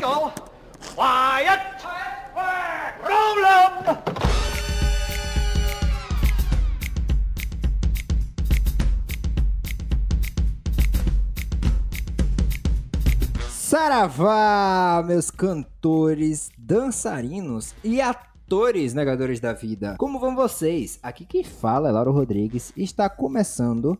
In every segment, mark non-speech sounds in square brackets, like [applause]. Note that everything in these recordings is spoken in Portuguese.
go. Quiet. 'em. Saravá, meus cantores, dançarinos e atores negadores da vida. Como vão vocês? Aqui quem fala é Lauro Rodrigues e está começando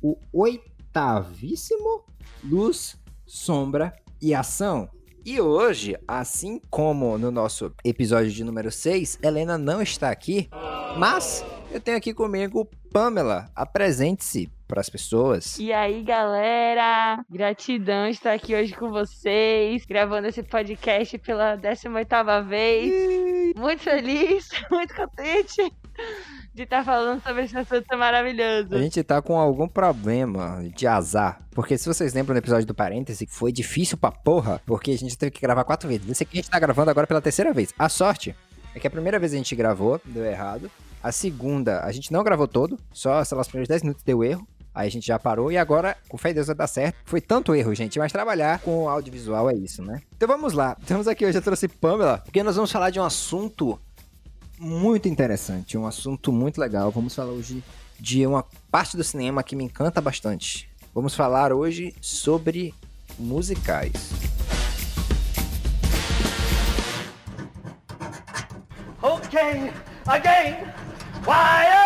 o oitavíssimo Luz, Sombra e Ação. E hoje, assim como no nosso episódio de número 6, Helena não está aqui, mas eu tenho aqui comigo Pamela. Apresente-se para as pessoas. E aí, galera? Gratidão estar aqui hoje com vocês, gravando esse podcast pela 18ª vez. Muito feliz, [laughs] muito contente de estar falando sobre esse assunto maravilhoso. A gente tá com algum problema de azar. Porque se vocês lembram do episódio do parêntese, foi difícil pra porra, porque a gente teve que gravar quatro vezes. Esse aqui a gente tá gravando agora pela terceira vez. A sorte é que a primeira vez a gente gravou, deu errado. A segunda, a gente não gravou todo, só, sei lá, os primeiros 10 minutos deu erro. Aí a gente já parou e agora, com fé em Deus, vai dar certo. Foi tanto erro, gente, mas trabalhar com audiovisual é isso, né? Então vamos lá. Estamos aqui hoje, eu trouxe Pamela, porque nós vamos falar de um assunto muito interessante, um assunto muito legal. Vamos falar hoje de uma parte do cinema que me encanta bastante. Vamos falar hoje sobre musicais. Okay, again. Quiet.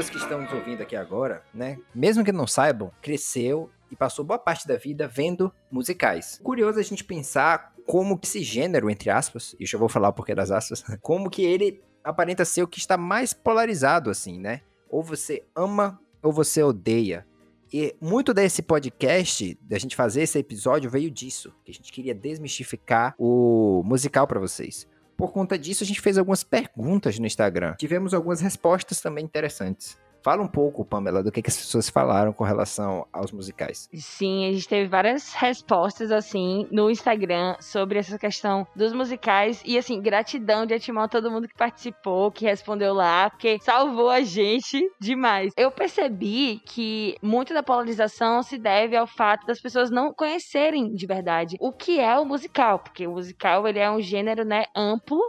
Pessoas que estão nos ouvindo aqui agora, né, mesmo que não saibam, cresceu e passou boa parte da vida vendo musicais. Curioso a gente pensar como esse gênero, entre aspas, e eu já vou falar o porquê das aspas, [laughs] como que ele aparenta ser o que está mais polarizado, assim, né? Ou você ama ou você odeia. E muito desse podcast, da gente fazer esse episódio, veio disso. Que a gente queria desmistificar o musical para vocês. Por conta disso, a gente fez algumas perguntas no Instagram. Tivemos algumas respostas também interessantes. Fala um pouco, Pamela, do que, que as pessoas falaram com relação aos musicais. Sim, a gente teve várias respostas, assim, no Instagram sobre essa questão dos musicais. E, assim, gratidão de antemão a todo mundo que participou, que respondeu lá, porque salvou a gente demais. Eu percebi que muito da polarização se deve ao fato das pessoas não conhecerem de verdade o que é o musical, porque o musical, ele é um gênero, né, amplo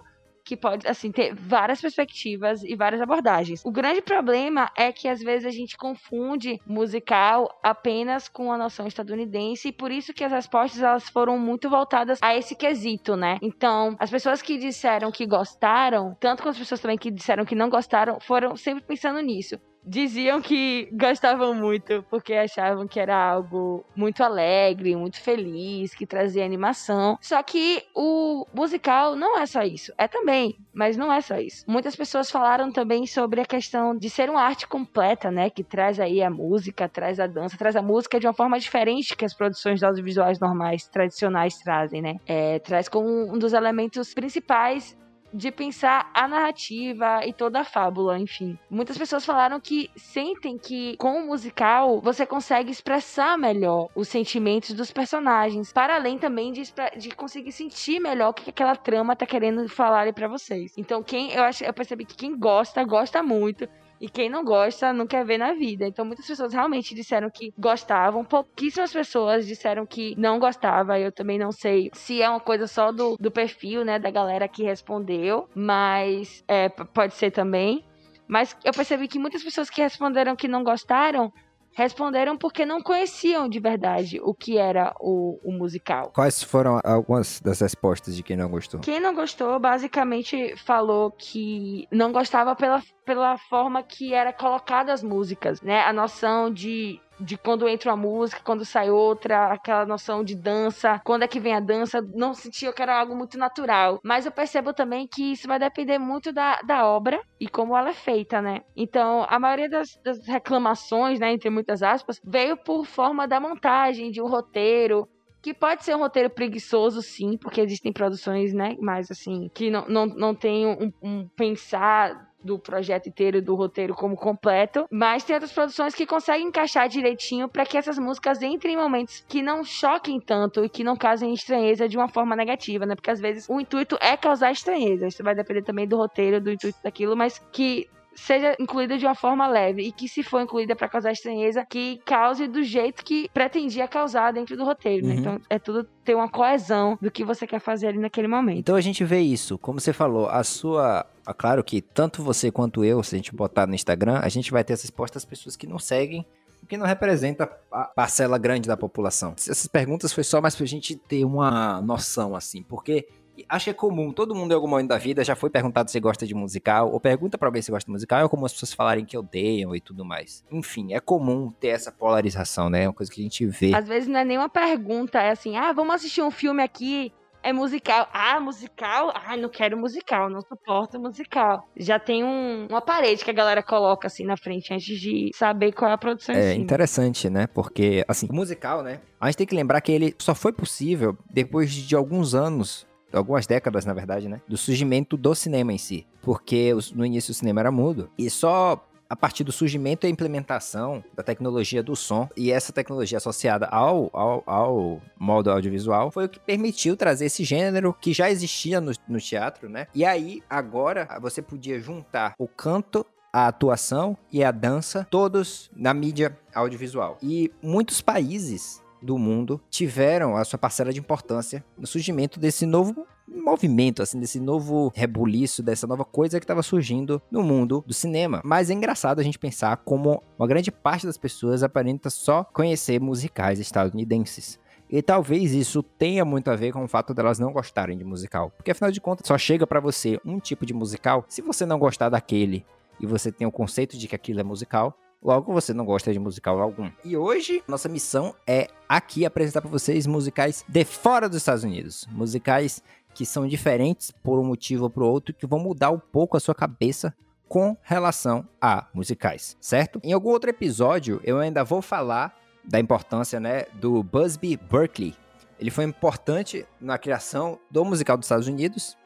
que pode, assim, ter várias perspectivas e várias abordagens. O grande problema é que às vezes a gente confunde musical apenas com a noção estadunidense e por isso que as respostas elas foram muito voltadas a esse quesito, né? Então, as pessoas que disseram que gostaram, tanto quanto as pessoas também que disseram que não gostaram, foram sempre pensando nisso diziam que gostavam muito porque achavam que era algo muito alegre, muito feliz, que trazia animação. Só que o musical não é só isso. É também, mas não é só isso. Muitas pessoas falaram também sobre a questão de ser uma arte completa, né? Que traz aí a música, traz a dança, traz a música de uma forma diferente que as produções audiovisuais normais, tradicionais trazem, né? É, traz como um dos elementos principais de pensar a narrativa e toda a fábula, enfim. Muitas pessoas falaram que sentem que com o musical você consegue expressar melhor os sentimentos dos personagens, para além também de, de conseguir sentir melhor o que aquela trama tá querendo falar para vocês. Então, quem eu acho, eu percebi que quem gosta, gosta muito. E quem não gosta não quer ver na vida. Então muitas pessoas realmente disseram que gostavam, pouquíssimas pessoas disseram que não gostava. Eu também não sei se é uma coisa só do, do perfil, né, da galera que respondeu, mas é, pode ser também. Mas eu percebi que muitas pessoas que responderam que não gostaram responderam porque não conheciam de verdade o que era o, o, musical. Quais foram algumas das respostas de quem não gostou? Quem não gostou, basicamente, falou que não gostava pela, pela forma que era colocada as músicas, né? A noção de de quando entra uma música, quando sai outra, aquela noção de dança, quando é que vem a dança, não sentia que era algo muito natural. Mas eu percebo também que isso vai depender muito da, da obra e como ela é feita, né? Então, a maioria das, das reclamações, né, entre muitas aspas, veio por forma da montagem, de um roteiro, que pode ser um roteiro preguiçoso, sim, porque existem produções, né, mais assim, que não, não, não tem um, um pensar do projeto inteiro, do roteiro como completo, mas tem outras produções que conseguem encaixar direitinho para que essas músicas entrem em momentos que não choquem tanto e que não causem estranheza de uma forma negativa, né? Porque às vezes o intuito é causar estranheza. Isso vai depender também do roteiro, do intuito daquilo, mas que seja incluída de uma forma leve e que se for incluída para causar estranheza, que cause do jeito que pretendia causar dentro do roteiro, né? Uhum. Então é tudo ter uma coesão do que você quer fazer ali naquele momento. Então a gente vê isso, como você falou, a sua. Claro que tanto você quanto eu, se a gente botar no Instagram, a gente vai ter essa resposta das pessoas que não seguem, o que não representa a parcela grande da população. Essas perguntas foi só mais pra gente ter uma noção, assim, porque acho que é comum, todo mundo em algum momento da vida já foi perguntado se gosta de musical, ou pergunta pra alguém se gosta de musical, é comum as pessoas falarem que odeiam e tudo mais. Enfim, é comum ter essa polarização, né? É uma coisa que a gente vê. Às vezes não é nenhuma pergunta, é assim: ah, vamos assistir um filme aqui. É musical. Ah, musical? Ah, não quero musical, não suporto musical. Já tem um, uma parede que a galera coloca assim na frente antes de saber qual é a produção É interessante, né? Porque, assim, musical, né? A gente tem que lembrar que ele só foi possível depois de alguns anos, algumas décadas, na verdade, né? Do surgimento do cinema em si. Porque no início o cinema era mudo. E só a partir do surgimento e implementação da tecnologia do som e essa tecnologia associada ao, ao, ao modo audiovisual foi o que permitiu trazer esse gênero que já existia no, no teatro, né? E aí, agora, você podia juntar o canto a atuação e a dança, todos na mídia audiovisual. E muitos países do mundo tiveram a sua parcela de importância no surgimento desse novo movimento, assim, desse novo rebuliço, dessa nova coisa que estava surgindo no mundo do cinema. Mas é engraçado a gente pensar como uma grande parte das pessoas aparenta só conhecer musicais estadunidenses. E talvez isso tenha muito a ver com o fato delas não gostarem de musical. Porque afinal de contas, só chega pra você um tipo de musical. Se você não gostar daquele e você tem o conceito de que aquilo é musical, logo você não gosta de musical algum. E hoje, nossa missão é aqui apresentar pra vocês musicais de fora dos Estados Unidos. Musicais que são diferentes por um motivo ou por outro, que vão mudar um pouco a sua cabeça com relação a musicais, certo? Em algum outro episódio, eu ainda vou falar da importância, né, do Busby Berkeley. Ele foi importante na criação do musical dos Estados Unidos.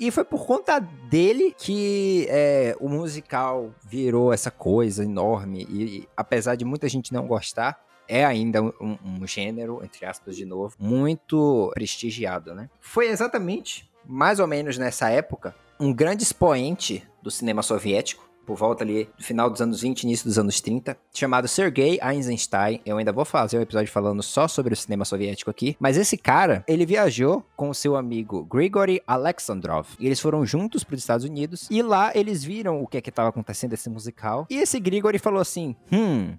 E foi por conta dele que é, o musical virou essa coisa enorme. E, apesar de muita gente não gostar, é ainda um, um gênero, entre aspas, de novo, muito prestigiado, né? Foi exatamente, mais ou menos nessa época, um grande expoente do cinema soviético, por volta ali do final dos anos 20, início dos anos 30, chamado Sergei Eisenstein. Eu ainda vou fazer um episódio falando só sobre o cinema soviético aqui, mas esse cara, ele viajou com o seu amigo Grigory Alexandrov. E eles foram juntos para os Estados Unidos e lá eles viram o que é que estava acontecendo esse musical. E esse Grigory falou assim: "Hum,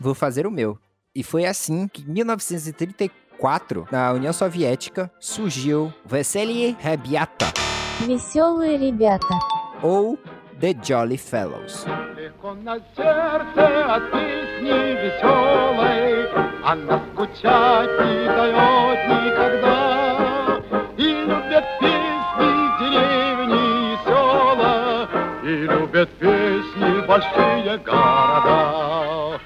vou fazer o meu". E foi assim que em 1934, na União Soviética, surgiu Vesely Rebiata Веселые ребята. ou The Jolly Fellows.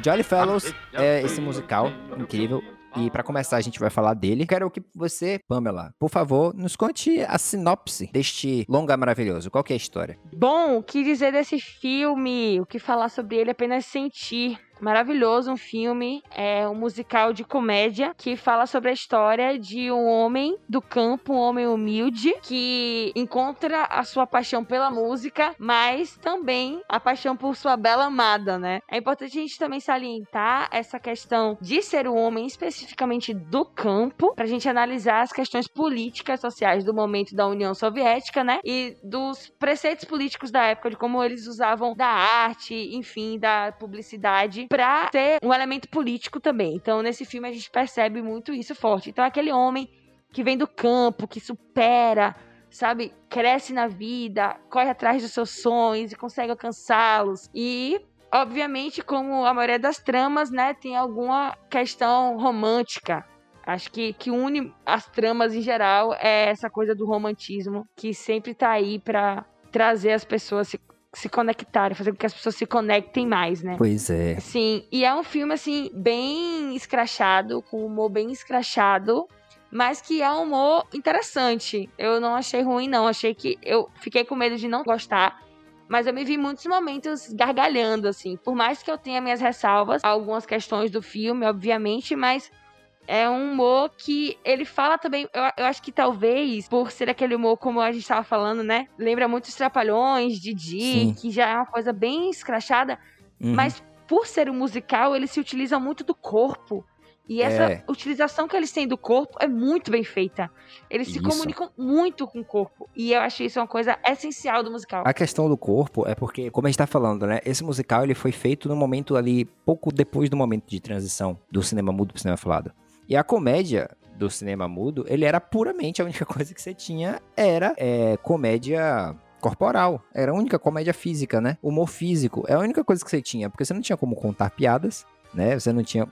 Jolly Fellows é esse musical incrível. E pra começar, a gente vai falar dele. Quero que você, Pamela, por favor, nos conte a sinopse deste longa maravilhoso. Qual é a história? Bom, o que dizer desse filme? O que falar sobre ele é apenas sentir. Maravilhoso, um filme, é um musical de comédia que fala sobre a história de um homem do campo, um homem humilde que encontra a sua paixão pela música, mas também a paixão por sua bela amada, né? É importante a gente também salientar essa questão de ser um homem especificamente do campo, pra gente analisar as questões políticas sociais do momento da União Soviética, né? E dos preceitos políticos da época, de como eles usavam da arte, enfim, da publicidade, pra ser um elemento político também. Então, nesse filme, a gente percebe muito isso forte. Então, aquele homem que vem do campo, que supera, sabe, cresce na vida, corre atrás dos seus sonhos e consegue alcançá-los. E obviamente, como a maioria das tramas, né, tem alguma questão romântica. Acho que que une as tramas em geral é essa coisa do romantismo que sempre tá aí pra trazer as pessoas se, se conectarem, fazer com que as pessoas se conectem mais, né? Pois é. Sim, e é um filme, assim, bem escrachado, com humor bem escrachado, mas que é um humor interessante. Eu não achei ruim, não. Achei que. Eu fiquei com medo de não gostar, mas eu me vi muitos momentos gargalhando, assim. Por mais que eu tenha minhas ressalvas, algumas questões do filme, obviamente, mas é um humor que ele fala também. Eu, eu, acho que talvez, por ser aquele humor, como a gente estava falando, né? Lembra muito os Trapalhões, Didi, Sim. que já é uma coisa bem escrachada. Uhum. Mas por ser um musical, ele se utiliza muito do corpo. E essa é. utilização que eles têm do corpo é muito bem feita. Eles isso. se comunicam muito com o corpo. E eu acho isso uma coisa essencial do musical. A questão do corpo é porque, como a gente tá falando, né? Esse musical ele foi feito no momento ali, pouco depois do momento de transição do cinema mudo pro cinema falado. E a comédia do cinema mudo, ele era puramente a única [laughs] coisa que você tinha era é, comédia corporal. Era a única comédia física, né? Humor físico. É a única coisa que você tinha, porque você não tinha como contar piadas né? Você não tinha.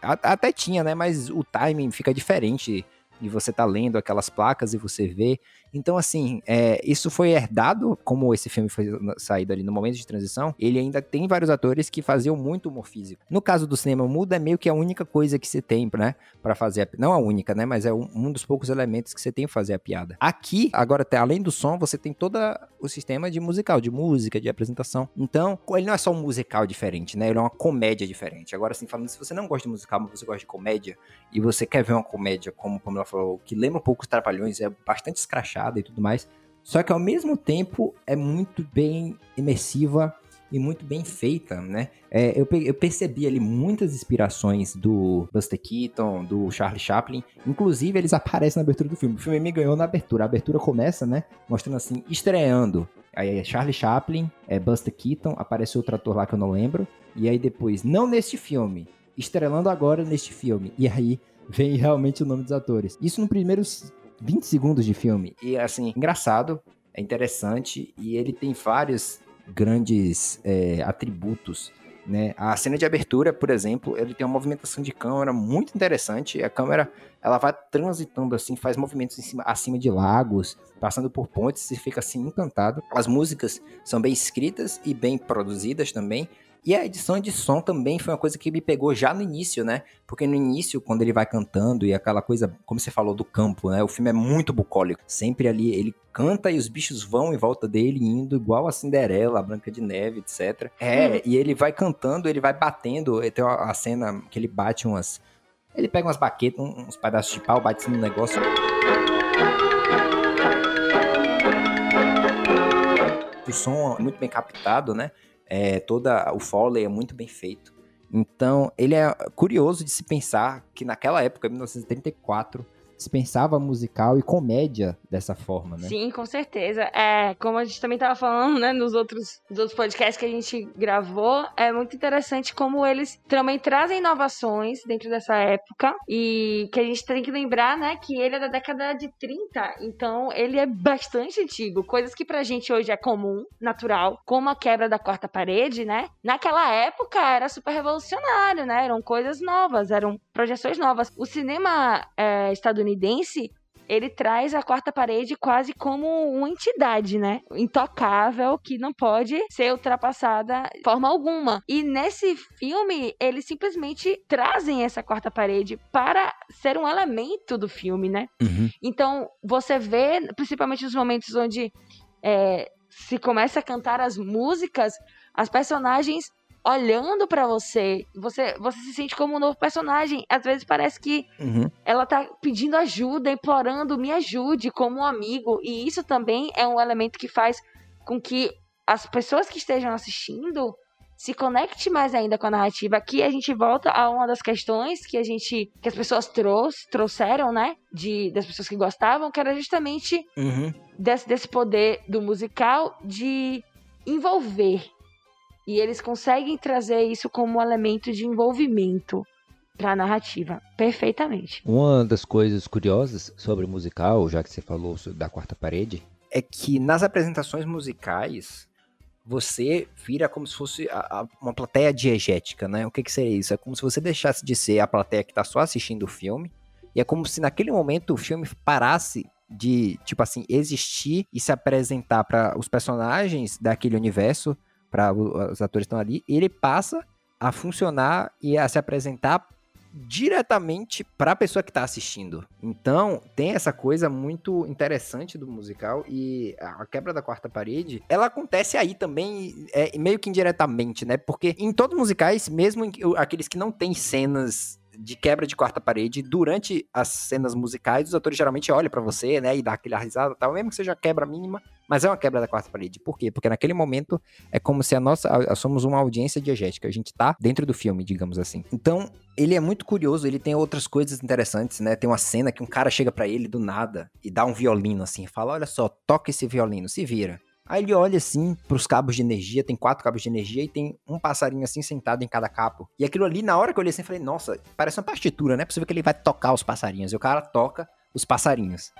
Até tinha, né? Mas o timing fica diferente e você tá lendo aquelas placas e você vê. Então, assim, é, isso foi herdado, como esse filme foi saído ali no momento de transição, ele ainda tem vários atores que faziam muito humor físico. No caso do cinema mudo, é meio que a única coisa que você tem, né, para fazer a, Não a única, né, mas é um, um, dos poucos elementos que você tem pra fazer a piada. Aqui, agora, além do som, você tem todo o sistema de musical, de música, de apresentação. Então, ele não é só um musical diferente, né, ele é uma comédia diferente. Agora, assim, falando, se você não gosta de musical, mas você gosta de comédia, e você quer ver uma comédia, como Pamela falou, que lembra um pouco os Trapalhões, é bastante escrachada e tudo mais. Só que ao mesmo tempo é muito bem imersiva e muito bem feita, né? É, eu, eu, percebi ali muitas inspirações do Buster Keaton, do Charlie Chaplin. Inclusive, eles aparecem na abertura do filme. O filme me ganhou na abertura. A abertura começa, né? Mostrando assim, estreando. Aí é Charlie Chaplin, é Buster Keaton, aparece outro ator lá que eu não lembro. E aí depois, não neste filme, estrelando agora neste filme. E aí vem realmente o nome dos atores. Isso no primeiros 20 segundos de filme. E assim, engraçado, é interessante e ele tem vários grandes é, atributos. Né? A cena de abertura, por exemplo, ele tem uma movimentação de câmera muito interessante. A câmera ela vai transitando assim, faz movimentos cima, acima de lagos, passando por pontes e fica assim encantado. As músicas são bem escritas e bem produzidas também. E a edição de som também foi uma coisa que me pegou já no início, né? Porque no início, quando ele vai cantando e aquela coisa, como você falou, do campo, né? O filme é muito bucólico. Sempre ali ele canta e os bichos vão em volta dele, indo igual a Cinderela, a Branca de Neve, etc. É, uhum. e ele vai cantando, ele vai batendo. Tem a cena que ele bate umas. Ele pega umas baquetas, uns pedaços de pau, bate no negócio. O som é muito bem captado, né? É, toda o Foley é muito bem feito. Então, ele é curioso de se pensar que naquela época, 1934, pensava musical e comédia dessa forma, né? Sim, com certeza. É, como a gente também estava falando, né, nos outros, nos outros podcasts que a gente gravou, é muito interessante como eles também trazem inovações dentro dessa época e que a gente tem que lembrar, né, que ele é da década de 30, então ele é bastante antigo, coisas que pra gente hoje é comum, natural, como a quebra da quarta parede, né? Naquela época era super revolucionário, né? Eram coisas novas, eram projeções novas. O cinema é, estadunidense estadunidense, ele traz a quarta parede quase como uma entidade, né? Intocável, que não pode ser ultrapassada de forma alguma. E nesse filme, eles simplesmente trazem essa quarta parede para ser um elemento do filme, né? Uhum. Então, você vê, principalmente nos momentos onde é, se começa a cantar as músicas, as personagens olhando para você, você você se sente como um novo personagem. Às vezes parece que uhum. ela tá pedindo ajuda, implorando, me ajude como um amigo. E isso também é um elemento que faz com que as pessoas que estejam assistindo se conecte mais ainda com a narrativa. Aqui a gente volta a uma das questões que a gente que as pessoas trouxe, trouxeram, né, de das pessoas que gostavam, que era justamente uhum. desse, desse poder do musical de envolver e eles conseguem trazer isso como um elemento de envolvimento para a narrativa perfeitamente. Uma das coisas curiosas sobre o musical, já que você falou da quarta parede, é que nas apresentações musicais você vira como se fosse a, a, uma plateia diegética, né? O que, que seria isso? É como se você deixasse de ser a plateia que está só assistindo o filme, e é como se naquele momento o filme parasse de, tipo assim, existir e se apresentar para os personagens daquele universo para os atores estão ali, ele passa a funcionar e a se apresentar diretamente para a pessoa que está assistindo. Então, tem essa coisa muito interessante do musical e a quebra da quarta parede, ela acontece aí também, é, meio que indiretamente, né? Porque em todos os musicais, mesmo aqueles que não têm cenas de quebra de quarta parede durante as cenas musicais, os atores geralmente olham para você, né, e dá aquela risada, tal, mesmo que seja quebra mínima, mas é uma quebra da quarta parede. Por quê? Porque naquele momento é como se a nossa a, somos uma audiência diegética, a gente tá dentro do filme, digamos assim. Então, ele é muito curioso, ele tem outras coisas interessantes, né? Tem uma cena que um cara chega para ele do nada e dá um violino assim, fala: "Olha só, toca esse violino, se vira". Aí ele olha assim pros cabos de energia, tem quatro cabos de energia e tem um passarinho assim sentado em cada cabo. E aquilo ali, na hora que eu olhei assim, eu falei, nossa, parece uma partitura, não é possível que ele vai tocar os passarinhos. E o cara toca os passarinhos.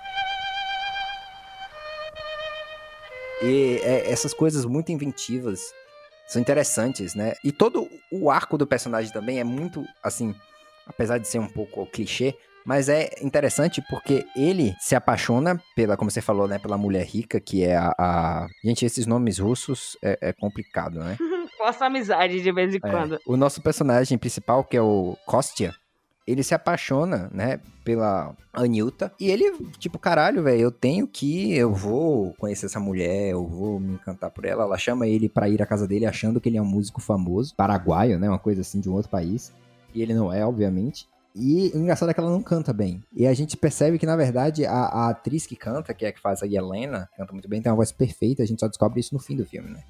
E é, essas coisas muito inventivas são interessantes, né? E todo o arco do personagem também é muito, assim, apesar de ser um pouco clichê, mas é interessante porque ele se apaixona pela, como você falou, né, pela mulher rica, que é a. a... Gente, esses nomes russos é, é complicado, né? [laughs] Faça amizade de vez em é. quando. O nosso personagem principal, que é o Kostya, ele se apaixona, né, pela Anilta. E ele, tipo, caralho, velho, eu tenho que. Eu vou conhecer essa mulher, eu vou me encantar por ela. Ela chama ele para ir à casa dele achando que ele é um músico famoso, paraguaio, né? Uma coisa assim de um outro país. E ele não é, obviamente. E o engraçado é que ela não canta bem. E a gente percebe que, na verdade, a, a atriz que canta, que é a que faz a Helena, canta muito bem, tem uma voz perfeita, a gente só descobre isso no fim do filme, né?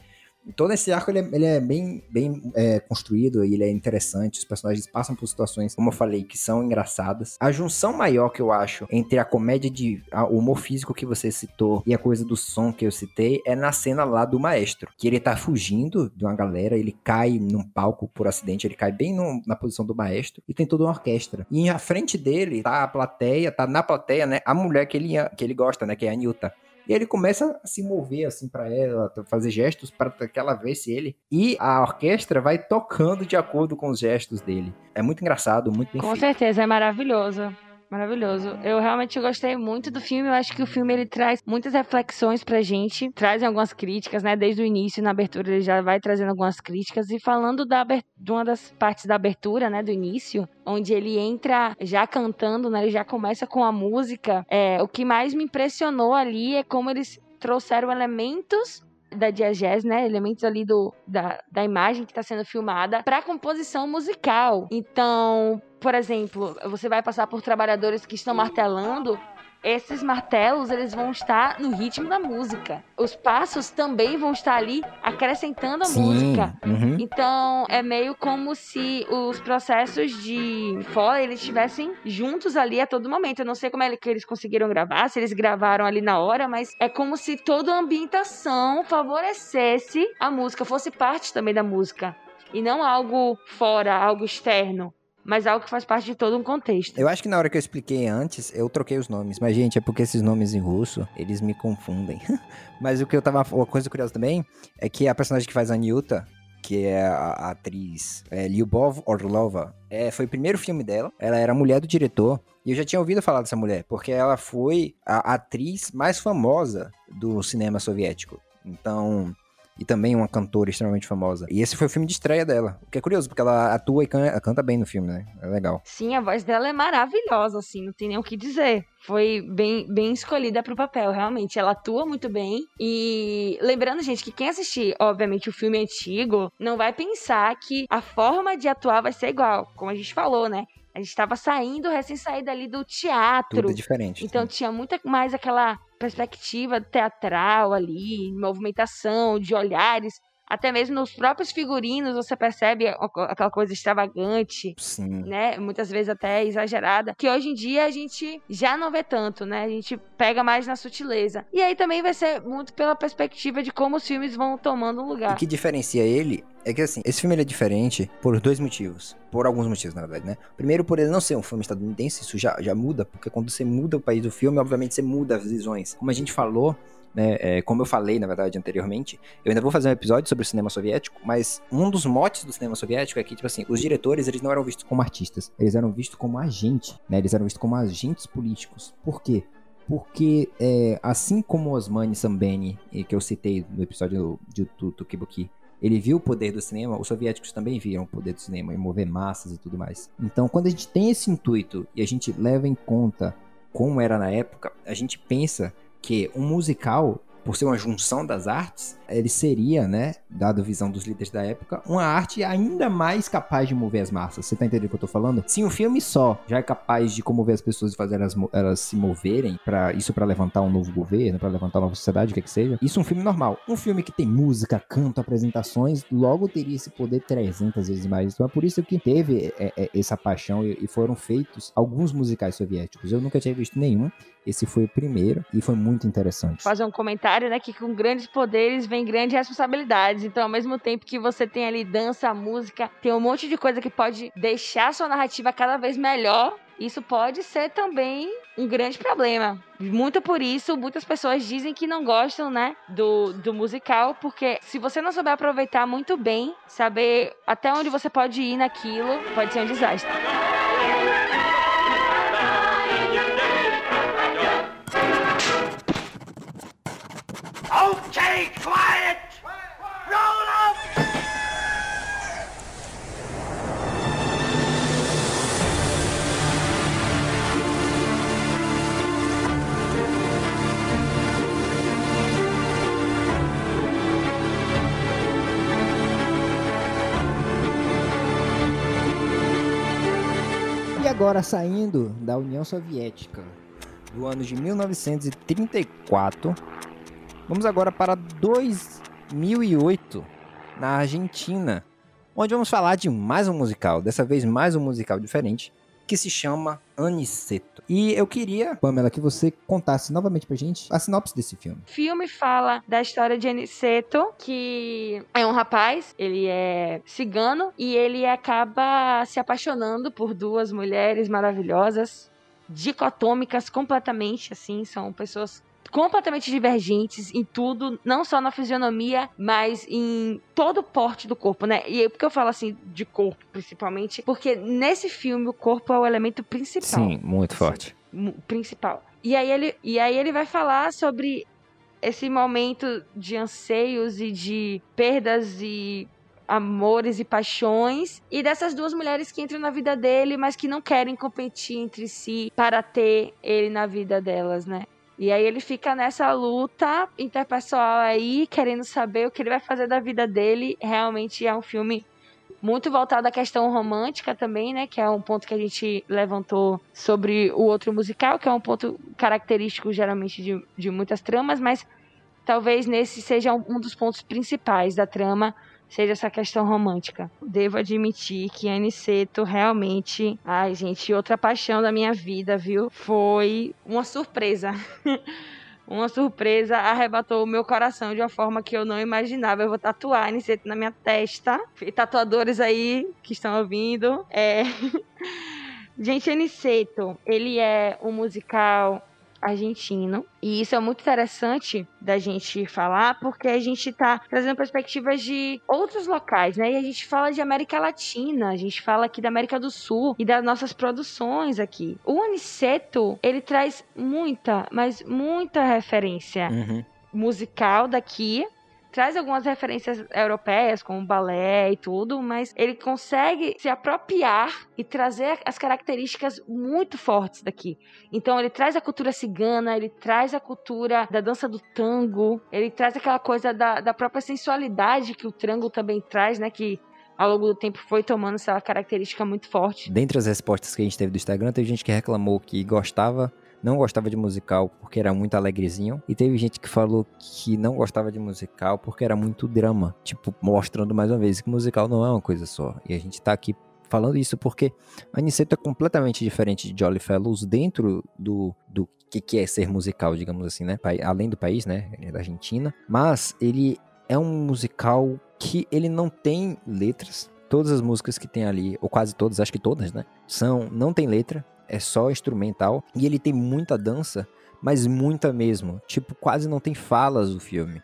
Todo esse arco ele é, ele é bem, bem é, construído e ele é interessante. Os personagens passam por situações, como eu falei, que são engraçadas. A junção maior que eu acho entre a comédia de a, o humor físico que você citou e a coisa do som que eu citei é na cena lá do maestro, que ele tá fugindo de uma galera, ele cai num palco por acidente, ele cai bem no, na posição do maestro e tem toda uma orquestra. E à frente dele tá a plateia, tá na plateia, né, a mulher que ele, que ele gosta, né, que é a Nilta. E ele começa a se mover assim para ela, fazer gestos para que ela vesse ele. E a orquestra vai tocando de acordo com os gestos dele. É muito engraçado, muito bem Com feito. certeza, é maravilhoso. Maravilhoso. Eu realmente gostei muito do filme. Eu acho que o filme ele traz muitas reflexões pra gente, traz algumas críticas, né? Desde o início, na abertura, ele já vai trazendo algumas críticas. E falando da, de uma das partes da abertura, né? Do início, onde ele entra já cantando, né? Ele já começa com a música. É, o que mais me impressionou ali é como eles trouxeram elementos da diegese, né? Elementos ali do, da, da imagem que está sendo filmada para composição musical. Então, por exemplo, você vai passar por trabalhadores que estão martelando esses martelos eles vão estar no ritmo da música. Os passos também vão estar ali acrescentando a Sim, música. Uhum. Então é meio como se os processos de fora eles estivessem juntos ali a todo momento. Eu não sei como é que eles conseguiram gravar, se eles gravaram ali na hora, mas é como se toda a ambientação favorecesse a música, fosse parte também da música e não algo fora, algo externo mas algo que faz parte de todo um contexto. Eu acho que na hora que eu expliquei antes, eu troquei os nomes. Mas, gente, é porque esses nomes em russo, eles me confundem. [laughs] mas o que eu tava. Uma coisa curiosa também é que a personagem que faz a Nyuta, que é a, a atriz é, Lyubov Orlova, é, foi o primeiro filme dela. Ela era mulher do diretor. E eu já tinha ouvido falar dessa mulher, porque ela foi a atriz mais famosa do cinema soviético. Então, e também uma cantora extremamente famosa. E esse foi o filme de estreia dela. O que é curioso, porque ela atua e canta, canta bem no filme, né? É legal. Sim, a voz dela é maravilhosa, assim, não tem nem o que dizer. Foi bem, bem escolhida pro papel, realmente. Ela atua muito bem. E lembrando, gente, que quem assistir, obviamente, o filme antigo, não vai pensar que a forma de atuar vai ser igual. Como a gente falou, né? A gente estava saindo, recém-saído ali do teatro. Tudo diferente. Então sim. tinha muito mais aquela perspectiva teatral ali, movimentação, de olhares. Até mesmo nos próprios figurinos você percebe aquela coisa extravagante, Sim. né? Muitas vezes até exagerada, que hoje em dia a gente já não vê tanto, né? A gente pega mais na sutileza. E aí também vai ser muito pela perspectiva de como os filmes vão tomando lugar. O que diferencia ele é que assim, esse filme é diferente por dois motivos. Por alguns motivos, na verdade, né? Primeiro, por ele não ser um filme estadunidense, isso já, já muda, porque quando você muda o país do filme, obviamente você muda as visões. Como a gente falou, né, é, como eu falei, na verdade, anteriormente, eu ainda vou fazer um episódio sobre o cinema soviético, mas um dos motes do cinema soviético é que, tipo assim, os diretores, eles não eram vistos como artistas, eles eram vistos como agentes, né, eles eram vistos como agentes políticos. Por quê? Porque, é, assim como Osmani Sambeni, que eu citei no episódio de Tukibuki, ele viu o poder do cinema, os soviéticos também viram o poder do cinema em mover massas e tudo mais. Então, quando a gente tem esse intuito e a gente leva em conta como era na época, a gente pensa que um musical por ser uma junção das artes, ele seria, né, dado a visão dos líderes da época, uma arte ainda mais capaz de mover as massas. Você tá entendendo o que eu tô falando? Se um filme só já é capaz de comover as pessoas e fazer elas, elas se moverem, para isso para levantar um novo governo, para levantar uma nova sociedade, o que que seja, isso é um filme normal. Um filme que tem música, canto, apresentações, logo teria esse poder 300 vezes mais. Então é por isso que teve é, é, essa paixão e, e foram feitos alguns musicais soviéticos. Eu nunca tinha visto nenhum. Esse foi o primeiro e foi muito interessante. Fazer um comentário, né, que com grandes poderes vem grandes responsabilidades. Então, ao mesmo tempo que você tem ali dança, música, tem um monte de coisa que pode deixar sua narrativa cada vez melhor. Isso pode ser também um grande problema. Muito por isso, muitas pessoas dizem que não gostam, né, do, do musical, porque se você não souber aproveitar muito bem, saber até onde você pode ir naquilo, pode ser um desastre. Okay, quiet! Roll up! E agora, saindo da União Soviética, do ano de 1934, vamos agora para 2008, na Argentina, onde vamos falar de mais um musical, dessa vez mais um musical diferente, que se chama Aniceto. E eu queria, Pamela, que você contasse novamente pra gente a sinopse desse filme. O filme fala da história de Aniceto, que é um rapaz, ele é cigano e ele acaba se apaixonando por duas mulheres maravilhosas, dicotômicas completamente, assim, são pessoas completamente divergentes em tudo, não só na fisionomia, mas em todo o porte do corpo, né? E por que eu falo assim de corpo, principalmente? Porque nesse filme o corpo é o elemento principal. Sim, muito forte. mu- principal. E aí ele, e aí ele vai falar sobre esse momento de anseios e de perdas e amores e paixões e dessas duas mulheres que entram na vida dele, mas que não querem competir entre si para ter ele na vida delas, né? E aí ele fica nessa luta interpessoal aí, querendo saber o que ele vai fazer da vida dele. Realmente é um filme muito voltado à questão romântica também, né? Que é um ponto que a gente levantou sobre o outro musical, que é um ponto característico geralmente de, de muitas tramas, mas talvez nesse seja um, um dos pontos principais da trama, seja essa questão romântica. Devo admitir que Aniceto realmente, ai gente, outra paixão da minha vida, viu? Foi uma surpresa. [laughs] Uma surpresa arrebatou o meu coração de uma forma que eu não imaginava. Eu vou tatuar Aniceto na minha testa. E Tatuadores aí que estão ouvindo. É... [laughs] Gente, Aniceto, ele é um musical argentino. E isso é muito interessante da gente falar, porque a gente tá trazendo perspectivas de outros locais, né? E a gente fala de América Latina, a gente fala aqui da América do Sul e das nossas produções aqui. O Aniceto, ele traz muita, mas muita referência Uhum. musical daqui. Traz algumas referências europeias, como balé e tudo, mas ele consegue se apropriar e trazer as características muito fortes daqui. Então ele traz a cultura cigana, ele traz a cultura da dança do tango, ele traz aquela coisa da, da própria sensualidade que o tango também traz, né? Que ao longo do tempo foi tomando essa característica muito forte. Dentre as respostas que a gente teve do Instagram, teve gente que reclamou que gostava, não gostava de musical porque era muito alegrezinho. E teve gente que falou que não gostava de musical porque era muito drama. Tipo, mostrando mais uma vez que musical não é uma coisa só. E a gente tá aqui falando isso porque Aniceto é completamente diferente de Jolly Fellows dentro do, do que, que é ser musical, digamos assim, né? Além do país, né? Ele é da Argentina. Mas ele é um musical que ele não tem letras. Todas as músicas que tem ali, ou quase todas, acho que todas, né? São, não tem letra, é só instrumental. E ele tem muita dança, mas muita mesmo. Tipo, quase não tem falas o filme.